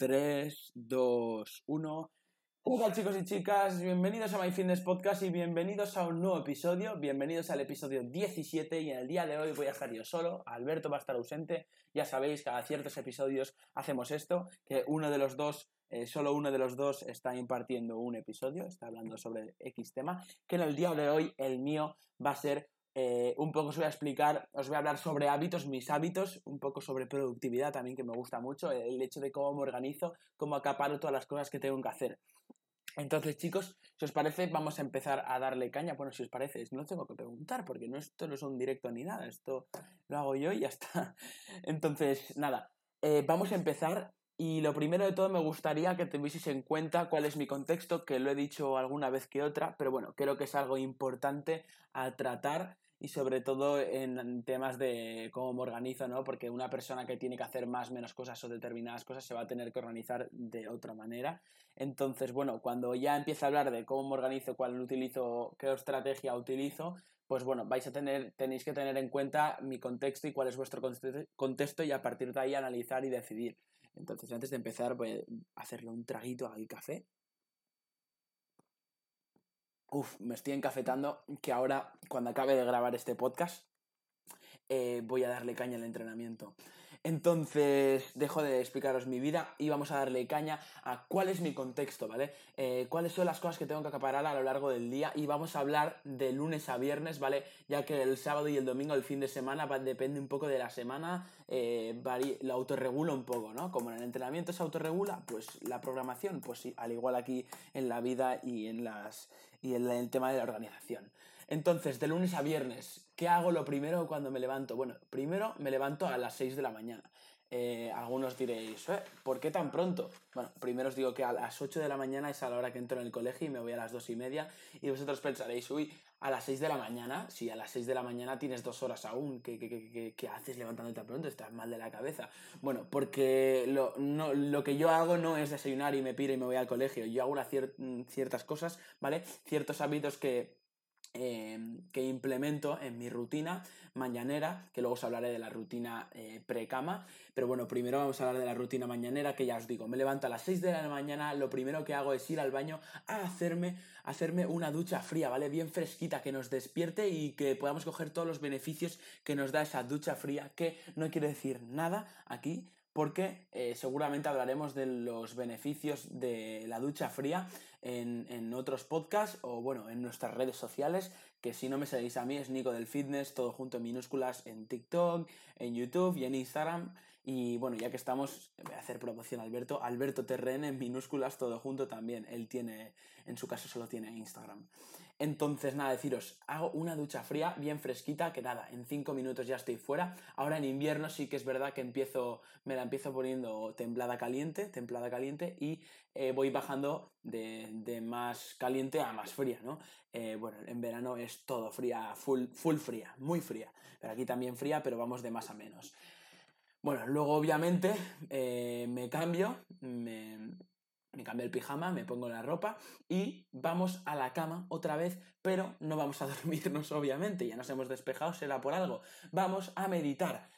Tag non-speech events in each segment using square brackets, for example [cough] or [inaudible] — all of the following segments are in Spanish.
3, 2, 1. Hola chicos y chicas, bienvenidos a My Fitness Podcast y bienvenidos a un nuevo episodio, bienvenidos al episodio 17 y en el día de hoy voy a estar yo solo, Alberto va a estar ausente, ya sabéis, cada ciertos episodios hacemos esto, que uno de los dos, eh, solo uno de los dos está impartiendo un episodio, está hablando sobre X tema, que en el día de hoy el mío va a ser eh, un poco os voy a explicar, os voy a hablar sobre hábitos, mis hábitos, un poco sobre productividad también que me gusta mucho, el hecho de cómo me organizo, cómo acaparo todas las cosas que tengo que hacer. Entonces, chicos, si os parece, vamos a empezar a darle caña. Bueno, si os parece, no tengo que preguntar, porque no, esto no es un directo ni nada, esto lo hago yo y ya está. [laughs] Entonces, nada, eh, vamos a empezar. Y lo primero de todo me gustaría que tuvieseis en cuenta cuál es mi contexto, que lo he dicho alguna vez que otra, pero bueno, creo que es algo importante a tratar y sobre todo en temas de cómo me organizo, ¿no? Porque una persona que tiene que hacer más, menos cosas o determinadas cosas se va a tener que organizar de otra manera. Entonces, bueno, cuando ya empiece a hablar de cómo me organizo, cuál utilizo, qué estrategia utilizo, pues bueno, vais a tener, tenéis que tener en cuenta mi contexto y cuál es vuestro contexto y a partir de ahí analizar y decidir. Entonces, antes de empezar, voy a hacerle un traguito al café. Uf, me estoy encafetando que ahora, cuando acabe de grabar este podcast, eh, voy a darle caña al entrenamiento. Entonces, dejo de explicaros mi vida y vamos a darle caña a cuál es mi contexto, ¿vale? Eh, cuáles son las cosas que tengo que acaparar a lo largo del día y vamos a hablar de lunes a viernes, ¿vale? Ya que el sábado y el domingo, el fin de semana, depende un poco de la semana, eh, lo autorregula un poco, ¿no? Como en el entrenamiento se autorregula, pues la programación, pues sí, al igual aquí en la vida y en, las, y en el tema de la organización. Entonces, de lunes a viernes, ¿qué hago lo primero cuando me levanto? Bueno, primero me levanto a las 6 de la mañana. Eh, algunos diréis, ¿eh? ¿por qué tan pronto? Bueno, primero os digo que a las 8 de la mañana es a la hora que entro en el colegio y me voy a las 2 y media. Y vosotros pensaréis, uy, a las 6 de la mañana, si a las 6 de la mañana tienes dos horas aún, ¿qué, qué, qué, haces levantándote tan pronto? Estás mal de la cabeza. Bueno, porque lo, no, lo que yo hago no es desayunar y me piro y me voy al colegio. Yo hago ciertas cosas, ¿vale? Ciertos hábitos que Em, que implemento en mi rutina mañanera, que luego os hablaré de la rutina eh, pre-cama, pero bueno, primero vamos a hablar de la rutina mañanera, que ya os digo, me levanto a las 6 de la mañana, lo primero que hago es ir al baño a hacerme, hacerme una ducha fría, ¿vale? Bien fresquita, que nos despierte y que podamos coger todos los beneficios que nos da esa ducha fría, que no quiere decir nada aquí, porque eh, seguramente hablaremos de los beneficios de la ducha fría en, en, otros podcasts o bueno, en nuestras redes sociales, que si no me seguís a mí es Nico del Fitness, todo junto en minúsculas en TikTok, en YouTube y en Instagram. Y bueno, ya que estamos, voy a hacer promoción a Alberto, Alberto TRN en minúsculas, todo junto también. Él tiene, en su caso solo tiene Instagram. Entonces, nada, deciros, hago una ducha fría, bien fresquita, que nada, en 5 minutos ya estoy fuera. Ahora en invierno sí que es verdad que empiezo, me la empiezo poniendo templada caliente, templada caliente, y eh, voy bajando de, más caliente a más fría, ¿no? Eh, bueno, en verano es todo fría, full, full fría, muy fría. Pero aquí también fría, pero vamos de más a menos. Bueno, luego obviamente eh, me cambio, me, me cambio el pijama, me pongo la ropa y vamos a la cama otra vez, pero no vamos a [laughs] dormirnos obviamente, ya nos hemos despejado, será por algo. Vamos a meditar.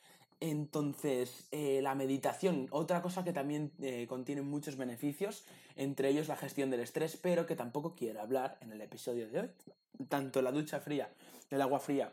Entonces, eh, la meditación, otra cosa que también eh, contiene muchos beneficios, entre ellos la gestión del estrés, pero que tampoco quiero hablar en el episodio de hoy. Tanto la ducha fría, el agua fría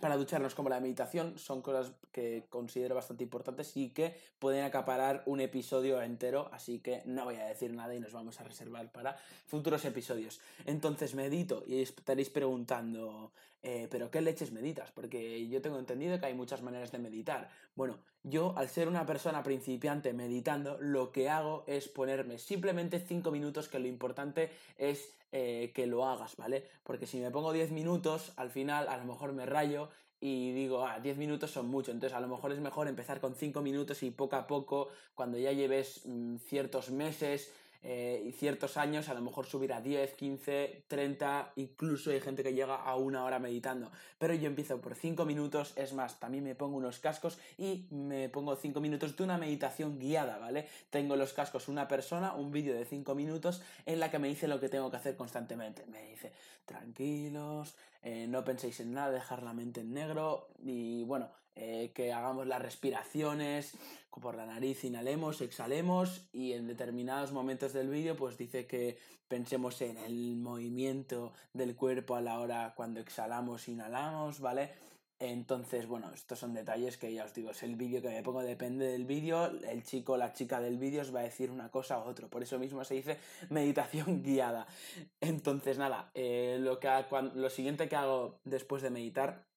para ducharnos como la meditación son cosas que considero bastante importantes y que pueden acaparar un episodio entero, así que no voy a decir nada y nos vamos a reservar para futuros episodios. Entonces medito y estaréis preguntando, eh, ¿pero qué leches meditas? Porque yo tengo entendido que hay muchas maneras de meditar. Bueno, yo al ser una persona principiante meditando, lo que hago es ponerme simplemente 5 minutos, que lo importante es eh, que lo hagas, ¿vale? Porque si me pongo 10 minutos, al final a lo mejor me rayo y digo, ah, 10 minutos son mucho, entonces a lo mejor es mejor empezar con 5 minutos y poco a poco, cuando ya lleves mm, ciertos meses, eh, y ciertos años a lo mejor subir a 10, 15, 30, incluso hay gente que llega a una hora meditando. Pero yo empiezo por 5 minutos, es más, también me pongo unos cascos y me pongo 5 minutos de una meditación guiada, ¿vale? Tengo los cascos una persona, un vídeo de 5 minutos en la que me dice lo que tengo que hacer constantemente. Me dice, tranquilos, eh, no penséis en nada, dejar la mente en negro y bueno, eh, que hagamos las respiraciones, por la nariz inhalemos, exhalemos y en determinados momentos del vídeo pues dice que pensemos en el movimiento del cuerpo a la hora cuando exhalamos, inhalamos, ¿vale? Entonces, bueno, estos son detalles que ya os digo, es el vídeo que me pongo, depende del vídeo, el chico o la chica del vídeo os va a decir una cosa u otro, por eso mismo se dice [laughs] meditación guiada. Entonces, nada, eh, lo, que, lo siguiente que hago después de meditar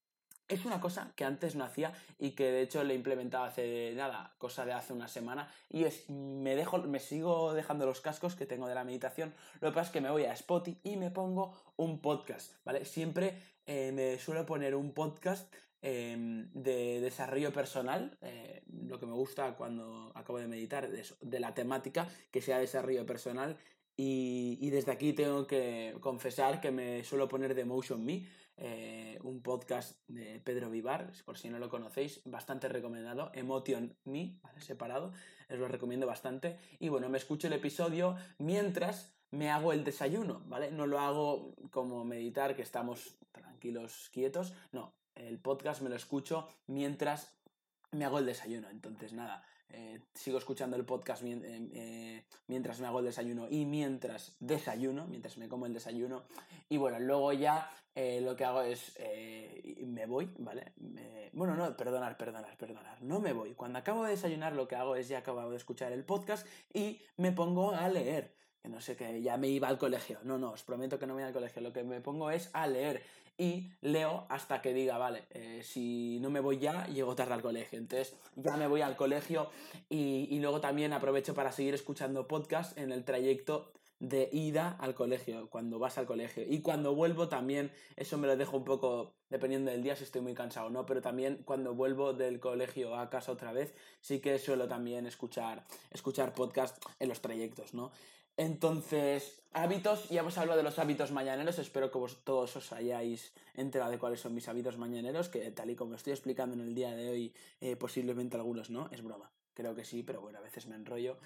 es una cosa que antes no hacía y que de hecho le he implementado hace nada, cosa de hace una semana, y es me dejo, me sigo dejando los cascos que tengo de la meditación. Lo que pasa es que me voy a Spotify y me pongo un podcast, ¿vale? Siempre eh, me suelo poner un podcast em, de desarrollo personal, eh, lo que me gusta cuando acabo de meditar, de, de la temática, que sea desarrollo personal y, desde aquí tengo que confesar que me suelo poner de Motion Me, eh, un podcast de Pedro Vivar, por si no lo conocéis, bastante recomendado, Emotion Me, ¿vale? separado, os lo recomiendo bastante. Y bueno, me escucho el episodio mientras me hago el desayuno, ¿vale? No lo hago como meditar, que estamos tranquilos, quietos, no, el podcast me lo escucho mientras me hago el desayuno. Entonces, nada, eh, sigo escuchando el podcast eh, eh, mientras me hago el desayuno y mientras desayuno, mientras me como el desayuno. Y bueno, luego ya lo que hago es, me voy, ¿vale? bueno, no, perdonar, perdonar, perdonar, no me voy. Cuando acabo de desayunar lo que hago es ya acabo de escuchar el podcast y me pongo a leer que no sé, que ya me iba al colegio. No, no, os prometo que no me voy al colegio. Lo que me pongo es a leer y leo hasta que diga, vale, eh, si no me voy ya, llego tarde al colegio. Entonces ya me voy al colegio y, y luego también aprovecho para seguir escuchando podcast en el trayecto de ida al colegio, cuando vas al colegio. Y cuando vuelvo también, eso me lo dejo un poco dependiendo del día si estoy muy cansado o no, pero también cuando vuelvo del colegio a casa otra vez, sí que suelo también escuchar, escuchar podcast en los trayectos, ¿no? Entonces, hábitos, ya hemos hablado de los hábitos mañaneros, espero que vos todos os hayáis enterado de cuáles son mis hábitos mañaneros, que tal y como estoy explicando en el día de hoy, eh, posiblemente algunos no, es broma, creo que sí, pero bueno, a veces me enrollo.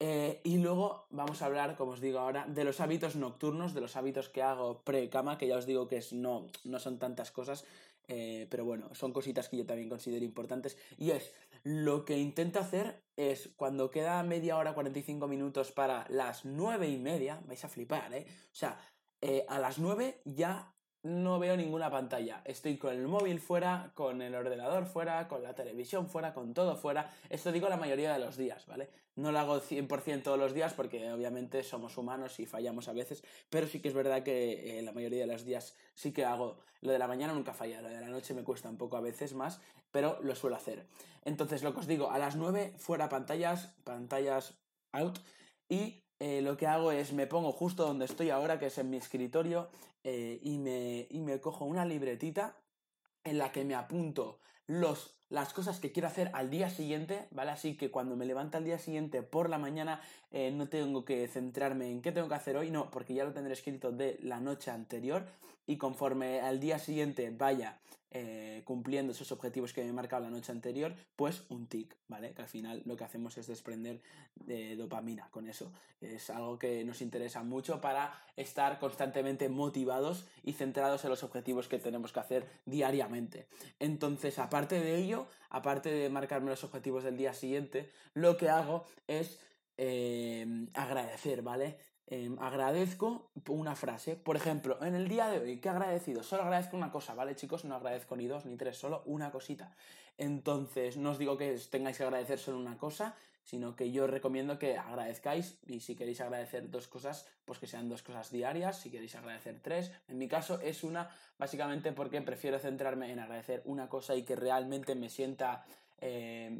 Eh, y luego vamos a hablar, como os digo ahora, de los hábitos nocturnos, de los hábitos que hago pre-cama, que ya os digo que es, no, no son tantas cosas, eh, pero bueno, son cositas que yo también considero importantes. Y es, lo que intento hacer es, cuando queda media hora, 45 minutos para las nueve y media, vais a flipar, ¿eh? O sea, eh, a las 9 ya no veo ninguna pantalla. Estoy con el móvil fuera, con el ordenador fuera, con la televisión fuera, con todo fuera. Esto digo la mayoría de los días, ¿vale? No lo hago 100% todos los días porque obviamente somos humanos y fallamos a veces, pero sí que es verdad que eh, la mayoría de los días sí que hago. Lo de la mañana nunca falla, lo de la noche me cuesta un poco a veces más, pero lo suelo hacer. Entonces, lo que os digo, a las 9 fuera pantallas, pantallas out y eh, lo que hago es me pongo justo donde estoy ahora, que es en mi escritorio, eh, y, me, y me cojo una libretita en la que me apunto los las cosas que quiero hacer al día siguiente, ¿vale? Así que cuando me levanto al día siguiente por la mañana eh, no tengo que centrarme en qué tengo que hacer hoy, no, porque ya lo tendré escrito de la noche anterior y conforme al día siguiente vaya eh, cumpliendo esos objetivos que me he marcado la noche anterior, pues un tic, ¿vale? Que al final lo que hacemos es desprender de dopamina con eso. Es algo que nos interesa mucho para estar constantemente motivados y centrados en los objetivos que tenemos que hacer diariamente. Entonces, aparte de ello, aparte de marcarme los objetivos del día siguiente, lo que hago es em, agradecer, ¿vale? Em, agradezco una frase. Por ejemplo, en el día de hoy, ¿qué agradecido? Solo agradezco una cosa, ¿vale, chicos? No agradezco ni dos ni tres, solo una cosita. Entonces, no os digo que tengáis que agradecer solo una cosa, sino que yo recomiendo que agradezcáis y si queréis agradecer dos cosas, pues que sean dos cosas diarias, si queréis agradecer tres. En mi caso es una, básicamente porque prefiero centrarme en agradecer una cosa y que realmente me sienta... Eh,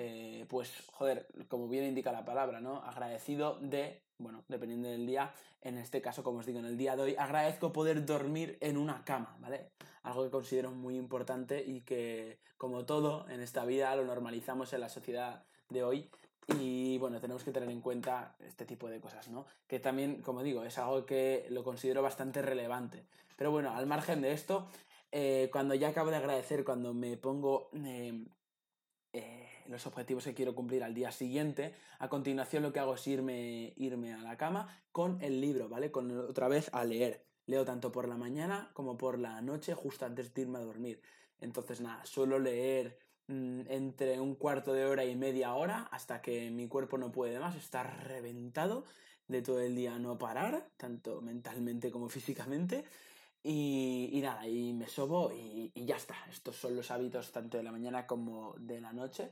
eh, pues, joder, como bien indica la palabra, ¿no? Agradecido de, bueno, dependiendo del día, en este caso, como os digo, en el día de hoy, agradezco poder dormir en una cama, ¿vale? Algo que considero muy importante y que, como todo en esta vida, lo normalizamos en la sociedad de hoy y bueno, tenemos que tener en cuenta este tipo de cosas, ¿no? Que también, como digo, es algo que lo considero bastante relevante. Pero bueno, al margen de esto, eh, cuando ya acabo de agradecer, cuando me pongo eh, eh, los objetivos que quiero cumplir al día siguiente, a continuación lo que hago es irme, irme a la cama con el libro, ¿vale? Con otra vez a leer. Leo tanto por la mañana como por la noche, justo antes de irme a dormir. Entonces, nada, suelo leer mm, entre un cuarto de hora y media hora hasta que mi cuerpo no puede más, estar reventado de todo el día no parar, tanto mentalmente como [laughs] físicamente. Y, nada, y me sobo y, ya está. Estos son los hábitos tanto de la mañana como de la noche.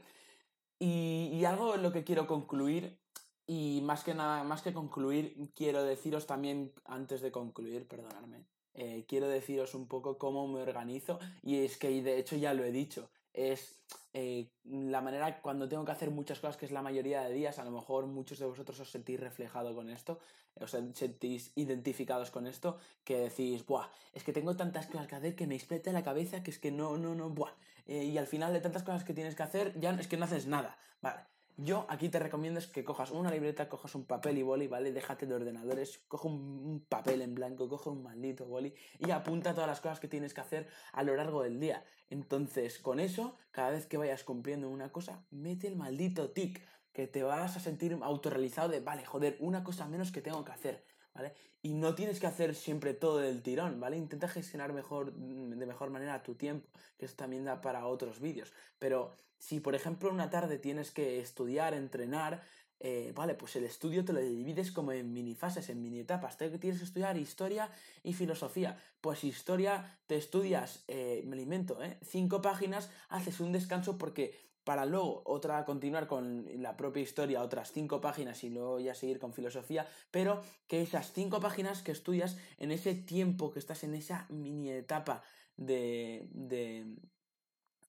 Y, algo en lo que quiero concluir, y más que nada, más que concluir, quiero deciros también, antes de concluir, perdonadme, eh, quiero deciros un poco cómo me organizo. Y es que de hecho ya lo he dicho es eh, la manera cuando tengo que hacer muchas cosas, que es la mayoría de días, a lo mejor muchos de vosotros os sentís reflejado con esto, os sentís identificados con esto, que decís, buah, es que tengo tantas cosas que hacer que me explota la cabeza, que es que no, no, no, buah, eh, y al final de tantas cosas que tienes que hacer, ya es que no haces nada, vale. Yo aquí te recomiendo es que cojas una libreta, cojas un papel y boli, ¿vale? Déjate de ordenadores, coge un, papel en blanco, coge un maldito boli y apunta todas las cosas que tienes que hacer a lo largo del día. Entonces, con eso, cada vez que vayas cumpliendo una cosa, mete el maldito tic, que te vas a sentir autorrealizado de, vale, joder, una cosa menos que tengo que hacer. ¿Vale? Y no tienes que hacer siempre todo del tirón, ¿vale? Intenta gestionar mejor, de mejor manera tu tiempo, que eso también da para otros vídeos. Pero si, por ejemplo, una tarde tienes que estudiar, entrenar, eh, vale, pues el estudio te lo divides como en mini fases, en mini etapas. Tienes que estudiar historia y filosofía. Pues historia te estudias, eh, me alimento, ¿eh? Cinco páginas, haces un descanso porque para luego otra continuar con la propia historia, otras cinco páginas y luego ya seguir con filosofía, pero que esas cinco páginas que estudias en ese tiempo que estás en esa mini etapa de, de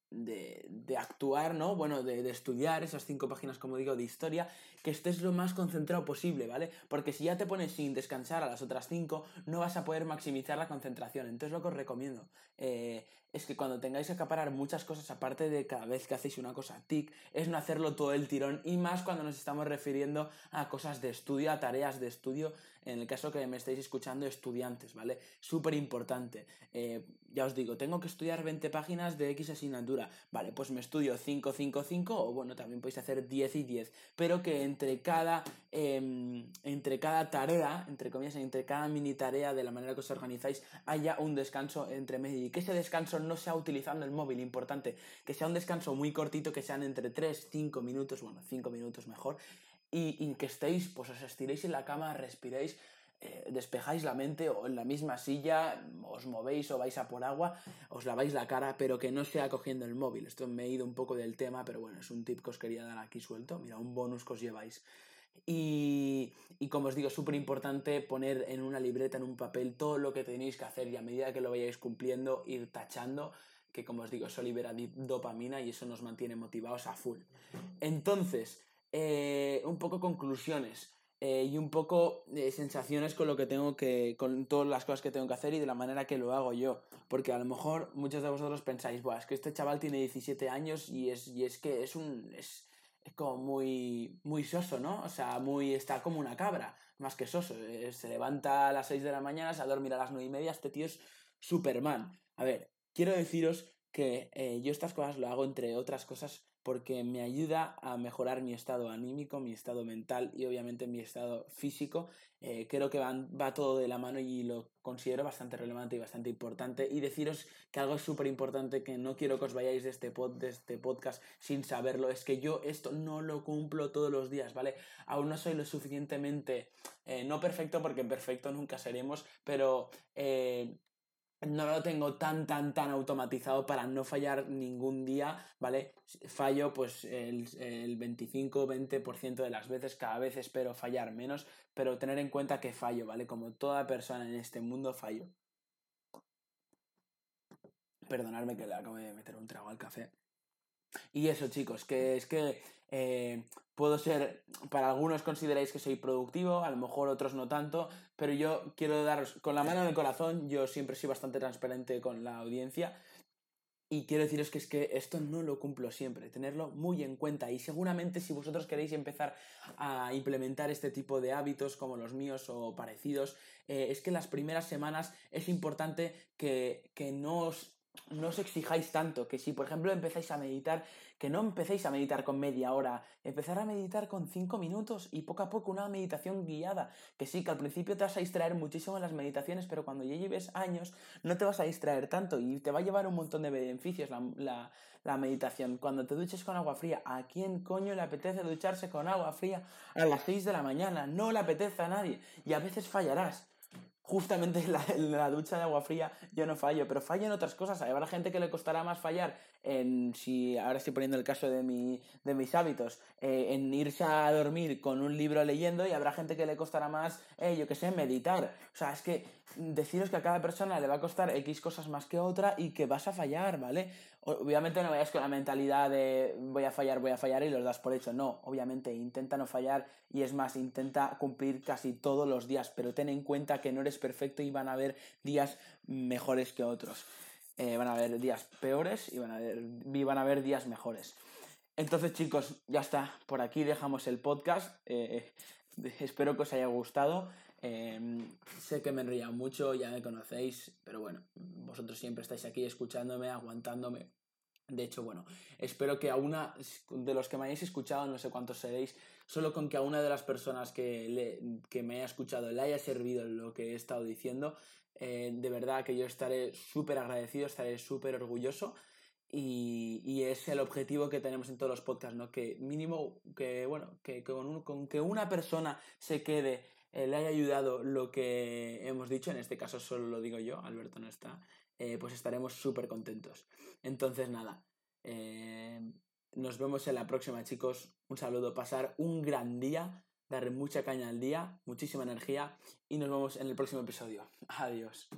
de, actuar, ¿no? Bueno, de, estudiar esas cinco páginas, como digo, de historia, que estés lo más concentrado posible, ¿vale? Porque si ya te pones sin descansar a las otras cinco, no vas a poder maximizar la concentración. Entonces lo que os recomiendo eh, es que cuando tengáis que acaparar muchas cosas, aparte de cada vez que hacéis una cosa tic, es no hacerlo todo el tirón y más cuando nos estamos refiriendo a cosas de estudio, a tareas de estudio, en el caso que me estéis escuchando, estudiantes, ¿vale? Súper importante. Eh, ya os digo, tengo que estudiar 20 páginas de X asignatura. Vale, pues me estudio 5, 5, 5 o bueno, también podéis hacer 10 y 10, pero que entre cada, em, entre cada tarea, entre comillas, entre cada mini tarea, de la manera que os organizáis, haya un descanso entre medio que ese descanso no sea utilizando el móvil, importante, que sea un descanso muy cortito, que sean entre 3, 5 minutos, bueno, 5 minutos mejor, y, y, que estéis, pues os estiréis en la cama, respiréis, eh, despejáis la mente o en la misma silla, os movéis o vais a por agua, os laváis la cara, pero que no sea cogiendo el móvil. Esto me he ido un poco del tema, pero bueno, es un tip que os quería dar aquí suelto. Mira, un bonus que os lleváis. Y, y, como os digo, súper importante poner en una libreta, en un papel, todo lo que tenéis que hacer y a medida que lo vayáis cumpliendo, ir tachando, que como os digo, eso libera dopamina y eso nos mantiene motivados a full. Entonces, eh, un poco conclusiones. Eh, y un poco de sensaciones con lo que tengo que, con todas las cosas que tengo que hacer y de la manera que lo hago yo. Porque a lo mejor muchos de vosotros pensáis, Buah, es que este chaval tiene 17 años y es, y es que es un, es como muy, muy soso, ¿no? O sea, muy, está como una cabra, más que soso. Eh, se levanta a las 6 de la mañana, se va a dormir a las 9 y media, este tío es Superman. A ver, quiero deciros que eh, yo estas cosas lo hago entre otras cosas porque me ayuda a mejorar mi estado anímico, mi estado mental y obviamente mi estado físico. Eh, creo que va todo de la mano y lo considero bastante relevante y bastante importante. Y deciros que algo súper importante que no quiero que os vayáis de este, pod, de este podcast sin saberlo es que yo esto no lo cumplo todos los días, ¿vale? Aún no soy lo suficientemente, eh, no perfecto porque perfecto nunca seremos, pero no lo tengo tan, tan, tan automatizado para no fallar ningún día, ¿vale? Fallo pues el, el 25-20% de las veces, cada vez espero fallar menos, pero tener en cuenta que fallo, ¿vale? Como toda persona en este mundo fallo. Perdonadme que le acabo de meter un trago al café. Y eso, chicos, que es que eh, puedo ser, para algunos consideráis que soy productivo, a lo mejor otros no tanto, pero yo quiero daros con la mano en el corazón, yo siempre soy bastante transparente con la audiencia. Y quiero deciros que es que esto no lo cumplo siempre, tenerlo muy en cuenta. Y seguramente si vosotros queréis empezar a implementar este tipo de hábitos como los míos o parecidos, eh, es que las primeras semanas es importante que, que no os no os exijáis tanto, que si por ejemplo empezáis a meditar, que no empecéis a meditar con media hora, empezar a meditar con cinco minutos y poco a poco una meditación guiada, que sí, que al principio te vas a distraer muchísimo en las meditaciones, pero cuando ya lleves años no te vas a distraer tanto y te va a llevar un montón de beneficios la, la meditación. Cuando te duches con agua fría, ¿a quién coño le apetece ducharse con agua fría a las 6 de la mañana? No le apetece a nadie y a veces fallarás justamente en la, ducha de agua fría yo no fallo, pero fallo en otras cosas. Habrá gente que le costará más fallar en, si ahora estoy poniendo el caso de, mi, de mis hábitos, eh, en irse a dormir con un libro leyendo y habrá gente que le costará más, eh, yo qué sé, meditar. O sea, es que deciros que a cada persona le va a costar X cosas más que otra y que vas a fallar, ¿vale? Obviamente no vayas con la mentalidad de voy a fallar, voy a fallar y los das por hecho. No, obviamente intenta no fallar y es más, intenta cumplir casi todos los días, pero ten en cuenta que no eres perfecto y van a haber días mejores que otros. Eh, van a haber días peores y van a haber, van a haber días mejores. Entonces, chicos, ya está. Por aquí dejamos el podcast. Eh, espero que os haya gustado. Em, sé que me enría mucho, ya me conocéis, pero bueno, vosotros siempre estáis aquí escuchándome, aguantándome. De hecho, bueno, espero que a una de los que me hayáis escuchado, no sé cuántos seréis, solo con que a una de las personas que, que me haya escuchado le haya servido lo que he estado diciendo, eh, de verdad que yo estaré súper agradecido, estaré súper orgulloso. Y, y, es el objetivo que tenemos en todos los podcasts, ¿no? Que mínimo, que bueno, que, con, con, que una persona se quede, le haya ayudado lo que hemos dicho, en este caso solo lo digo yo, Alberto no está, eh, pues estaremos súper contentos. Entonces, nada, eh, nos vemos en la próxima, chicos. Un saludo, pasar un gran día, darle mucha caña al día, muchísima energía y nos vemos en el próximo episodio. Adiós.